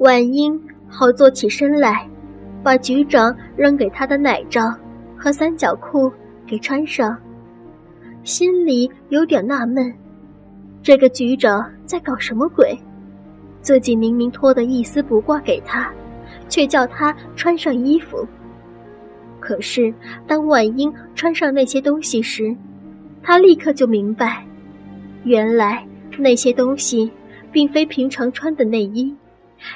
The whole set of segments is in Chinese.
婉英好坐起身来，把局长扔给她的奶罩和三角裤给穿上，心里有点纳闷：这个局长在搞什么鬼？自己明明脱得一丝不挂给他，却叫他穿上衣服。可是当婉英穿上那些东西时，他立刻就明白，原来那些东西并非平常穿的内衣，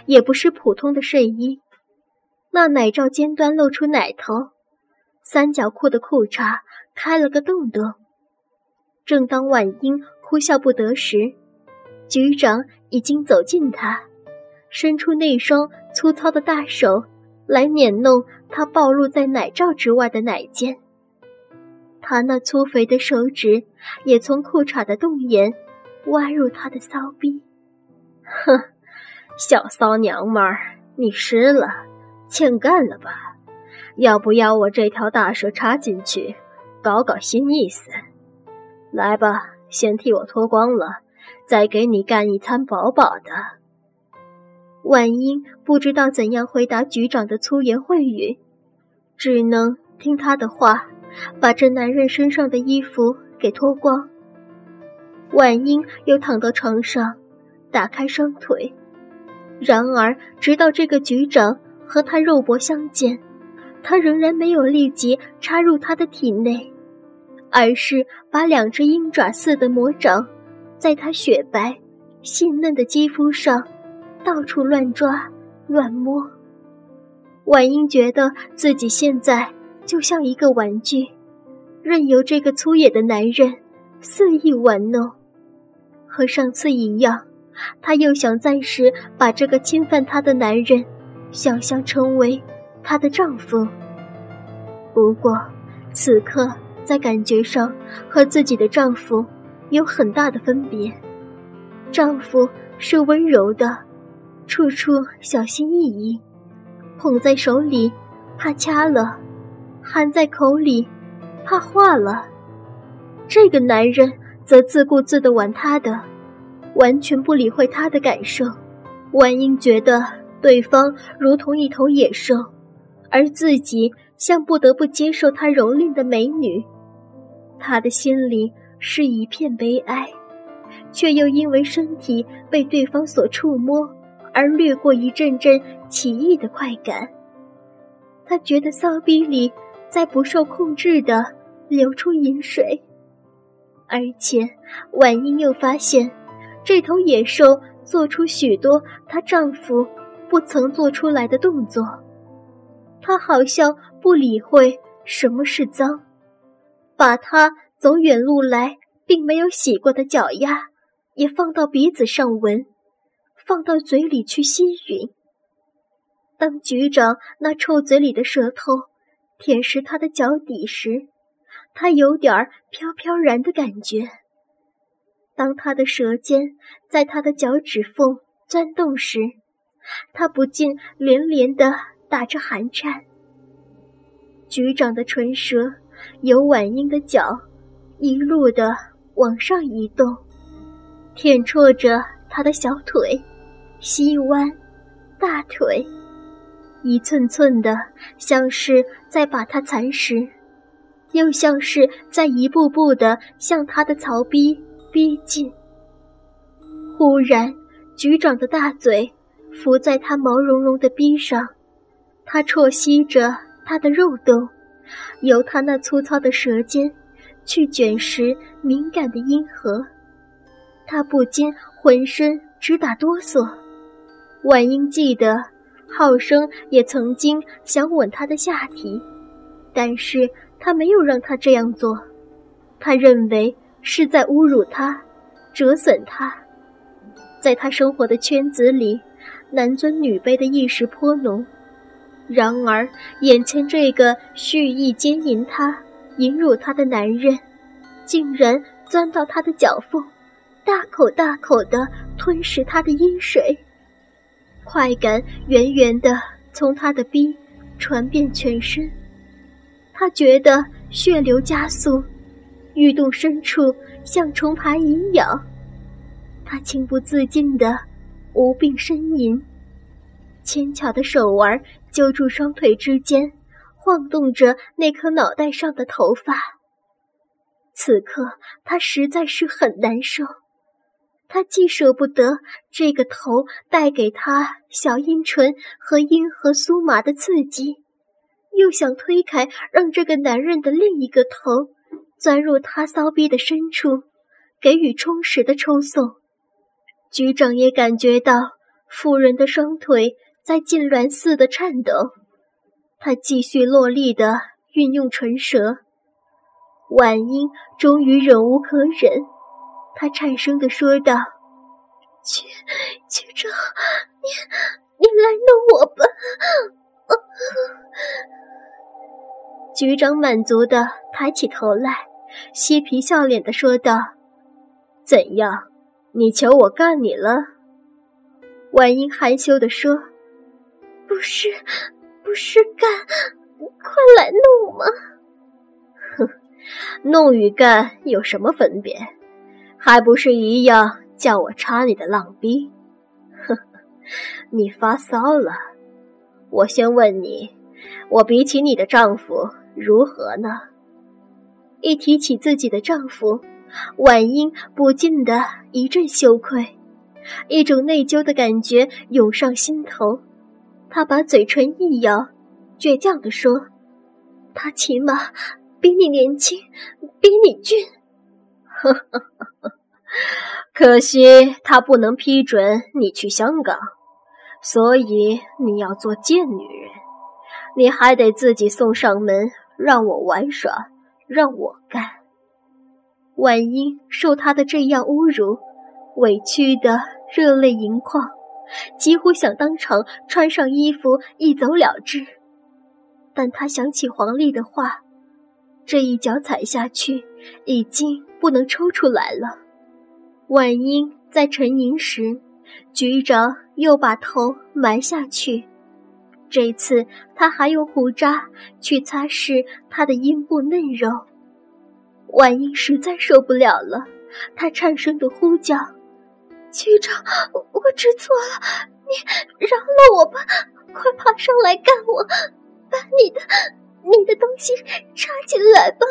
也不是普通的睡衣。那奶罩尖端露出奶头，三角裤的裤衩开了个洞洞。正当婉英哭笑不得时，局长已经走近他，伸出那双粗糙的大手来捻弄他暴露在奶罩之外的奶尖。他那粗肥的手指也从裤衩的洞眼挖入他的骚逼。哼，小骚娘们儿，你湿了，欠干了吧？要不要我这条大蛇插进去，搞搞新意思？来吧，先替我脱光了。再给你干一餐饱饱的。婉英不知道怎样回答局长的粗言秽语，只能听他的话，把这男人身上的衣服给脱光。婉英又躺到床上，打开双腿。然而，直到这个局长和他肉搏相见，他仍然没有立即插入他的体内，而是把两只鹰爪似的魔掌。在他雪白、细嫩的肌肤上，到处乱抓、乱摸。婉英觉得自己现在就像一个玩具，任由这个粗野的男人肆意玩弄。和上次一样，她又想暂时把这个侵犯她的男人想象成为她的丈夫。不过，此刻在感觉上和自己的丈夫。有很大的分别。丈夫是温柔的，处处小心翼翼，捧在手里怕掐了，含在口里怕化了。这个男人则自顾自地玩他的，完全不理会他的感受。婉英觉得对方如同一头野兽，而自己像不得不接受他蹂躏的美女。她的心里。是一片悲哀，却又因为身体被对方所触摸而掠过一阵阵奇异的快感。他觉得骚逼里在不受控制的流出饮水，而且婉英又发现这头野兽做出许多她丈夫不曾做出来的动作。她好像不理会什么是脏，把它。走远路来，并没有洗过的脚丫，也放到鼻子上闻，放到嘴里去吸吮。当局长那臭嘴里的舌头舔舐他的脚底时，他有点飘飘然的感觉。当他的舌尖在他的脚趾缝钻动时，他不禁连连的打着寒颤。局长的唇舌由婉英的脚。一路的往上移动，舔啜着他的小腿、膝弯、大腿，一寸寸的，像是在把他蚕食，又像是在一步步的向他的槽逼逼近。忽然，局长的大嘴伏在他毛茸茸的逼上，他啜吸着他的肉洞，由他那粗糙的舌尖。去卷食敏感的阴核，他不禁浑身直打哆嗦。婉英记得，浩生也曾经想吻她的下体，但是他没有让她这样做，他认为是在侮辱她，折损她。在他生活的圈子里，男尊女卑的意识颇浓。然而，眼前这个蓄意奸淫他。淫辱她的男人，竟然钻到她的脚缝，大口大口地吞食她的阴水，快感源源地从她的逼传遍全身。她觉得血流加速，欲动深处像虫爬一样，他情不自禁地无病呻吟，纤巧的手腕揪住双腿之间，晃动着那颗脑袋上的头发。此刻他实在是很难受，他既舍不得这个头带给他小阴唇和阴核酥麻的刺激，又想推开，让这个男人的另一个头钻入他骚逼的深处，给予充实的抽送。局长也感觉到妇人的双腿在痉挛似的颤抖，他继续落力的运用唇舌。婉英终于忍无可忍，她颤声的说道：“局局长，你你来弄我吧。”局长满足的抬起头来，嬉皮笑脸的说道：“怎样，你求我干你了？”婉英害羞的说：“不是，不是干，快来弄嘛。”弄与干有什么分别？还不是一样叫我插你的浪逼？哼，你发骚了。我先问你，我比起你的丈夫如何呢？一提起自己的丈夫，婉英不禁的一阵羞愧，一种内疚的感觉涌上心头。她把嘴唇一咬，倔强地说：“他起码……”比你年轻，比你俊，可惜他不能批准你去香港，所以你要做贱女人，你还得自己送上门，让我玩耍，让我干。婉英受他的这样侮辱，委屈的热泪盈眶，几乎想当场穿上衣服一走了之。但他想起黄丽的话。这一脚踩下去，已经不能抽出来了。婉英在沉吟时，局长又把头埋下去。这次他还用胡渣去擦拭他的阴部嫩肉。婉英实在受不了了，她颤声的呼叫：“局长，我知错了，你饶了我吧，快爬上来干我，把你的……”你的东西插进来吧，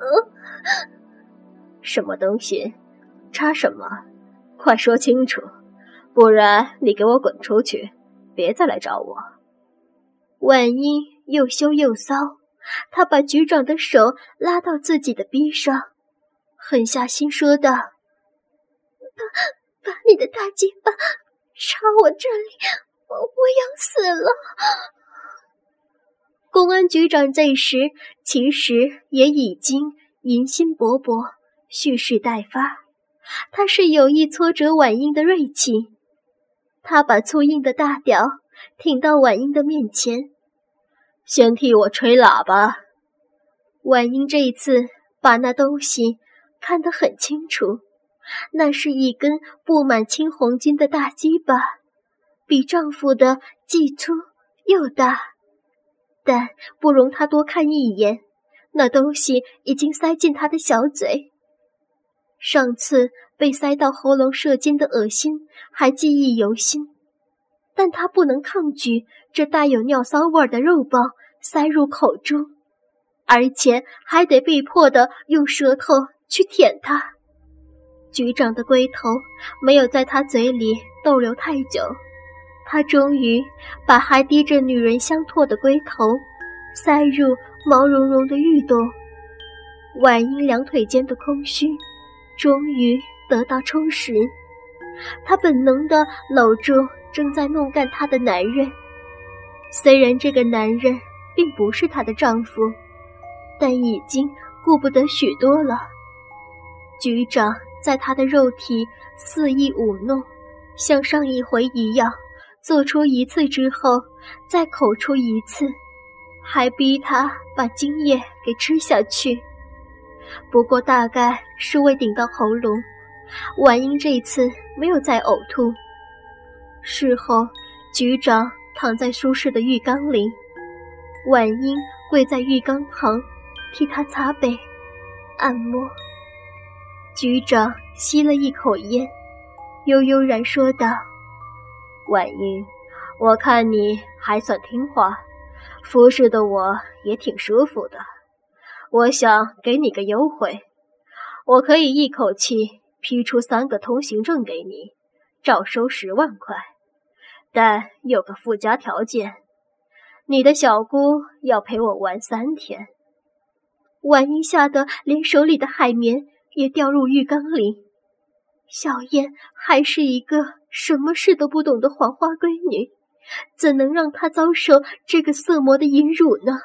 嗯，什么东西？插什么？快说清楚，不然你给我滚出去，别再来找我。婉英又羞又臊，她把局长的手拉到自己的臂上，狠下心说道：“把把你的大鸡巴插我这里，我我要死了。”公安局长这时其实也已经淫心勃勃，蓄势待发。他是有意挫折婉英的锐气。他把粗硬的大屌挺到婉英的面前，先替我吹喇叭。婉英这一次把那东西看得很清楚，那是一根布满青红筋的大鸡巴，比丈夫的既粗又大。但不容他多看一眼，那东西已经塞进他的小嘴。上次被塞到喉咙射精的恶心还记忆犹新，但他不能抗拒这带有尿骚味的肉包塞入口中，而且还得被迫的用舌头去舔它。局长的龟头没有在他嘴里逗留太久。他终于把还滴着女人香唾的龟头塞入毛茸茸的玉洞，婉英两腿间的空虚终于得到充实。他本能地搂住正在弄干她的男人，虽然这个男人并不是她的丈夫，但已经顾不得许多了。局长在她的肉体肆意舞弄，像上一回一样。做出一次之后，再口出一次，还逼他把精液给吃下去。不过大概是未顶到喉咙，婉英这次没有再呕吐。事后，局长躺在舒适的浴缸里，婉英跪在浴缸旁，替他擦背、按摩。局长吸了一口烟，悠悠然说道。婉英，我看你还算听话，服侍的我也挺舒服的。我想给你个优惠，我可以一口气批出三个通行证给你，照收十万块。但有个附加条件，你的小姑要陪我玩三天。婉英吓得连手里的海绵也掉入浴缸里。小燕还是一个什么事都不懂的黄花闺女，怎能让她遭受这个色魔的淫辱呢？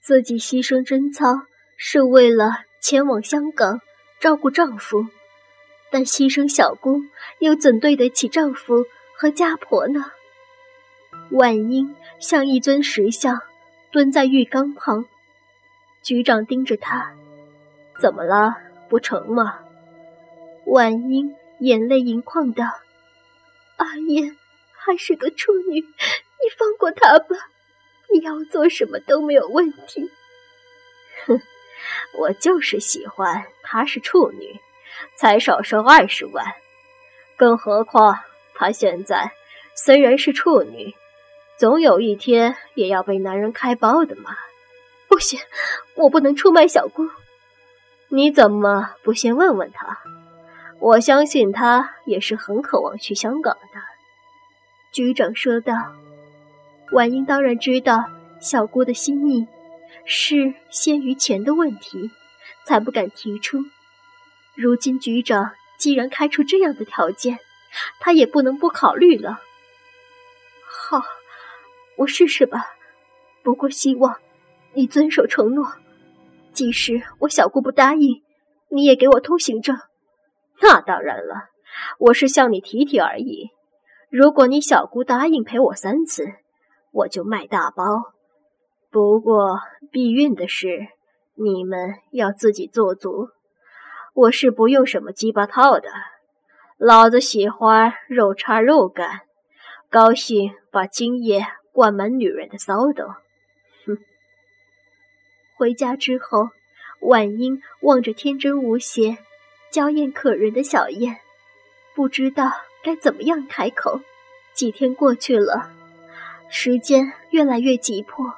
自己牺牲贞操是为了前往香港照顾丈夫，但牺牲小姑又怎对得起丈夫？和家婆呢？婉英像一尊石像，蹲在浴缸旁。局长盯着她，怎么了？不成吗？婉英眼泪盈眶道：“阿燕还是个处女，你放过她吧。你要做什么都没有问题。”哼，我就是喜欢她是处女，才少收二十万。更何况……她现在虽然是处女，总有一天也要被男人开包的嘛。不行，我不能出卖小姑。你怎么不先问问她？我相信她也是很渴望去香港的。局长说道。婉英当然知道小姑的心意，是先于钱的问题，才不敢提出。如今局长既然开出这样的条件，他也不能不考虑了。好，我试试吧。不过希望你遵守承诺，即使我小姑不答应，你也给我通行证。那当然了，我是向你提提而已。如果你小姑答应陪我三次，我就卖大包。不过避孕的事，你们要自己做足。我是不用什么鸡巴套的。老子喜欢肉叉肉干，高兴把精液灌满女人的骚动。哼！回家之后，婉英望着天真无邪、娇艳可人的小燕，不知道该怎么样开口。几天过去了，时间越来越急迫，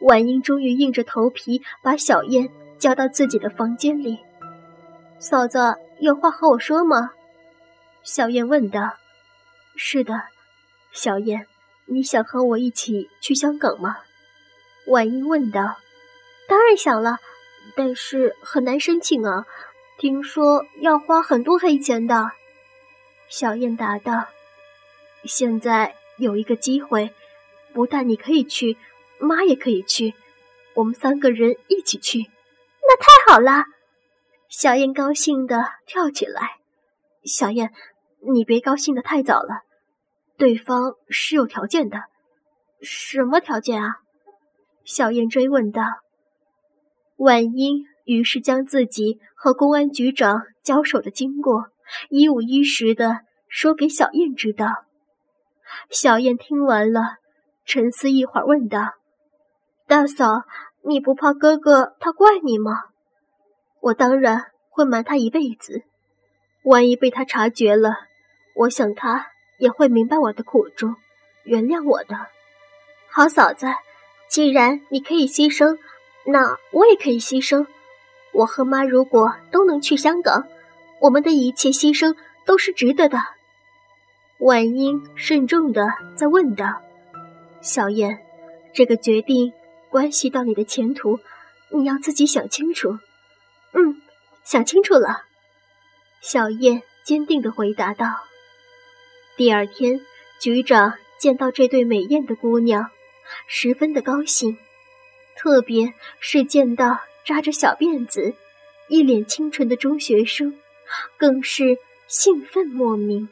婉英终于硬着头皮把小燕叫到自己的房间里。嫂子，有话和我说吗？小燕问道：“是的，小燕，你想和我一起去香港吗？”婉英问道。“当然想了，但是很难申请啊，听说要花很多黑钱的。”小燕答道：“现在有一个机会，不但你可以去，妈也可以去，我们三个人一起去，那太好了！”小燕高兴地跳起来。小燕。你别高兴的太早了，对方是有条件的。什么条件啊？小燕追问道。婉英于是将自己和公安局长交手的经过一五一十的说给小燕知道。小燕听完了，沉思一会儿，问道：“大嫂，你不怕哥哥他怪你吗？我当然会瞒他一辈子，万一被他察觉了。”我想他也会明白我的苦衷，原谅我的。好嫂子，既然你可以牺牲，那我也可以牺牲。我和妈如果都能去香港，我们的一切牺牲都是值得的。婉英慎重的在问道：“小燕，这个决定关系到你的前途，你要自己想清楚。”嗯，想清楚了。小燕坚定的回答道。第二天，局长见到这对美艳的姑娘，十分的高兴，特别是见到扎着小辫子、一脸清纯的中学生，更是兴奋莫名。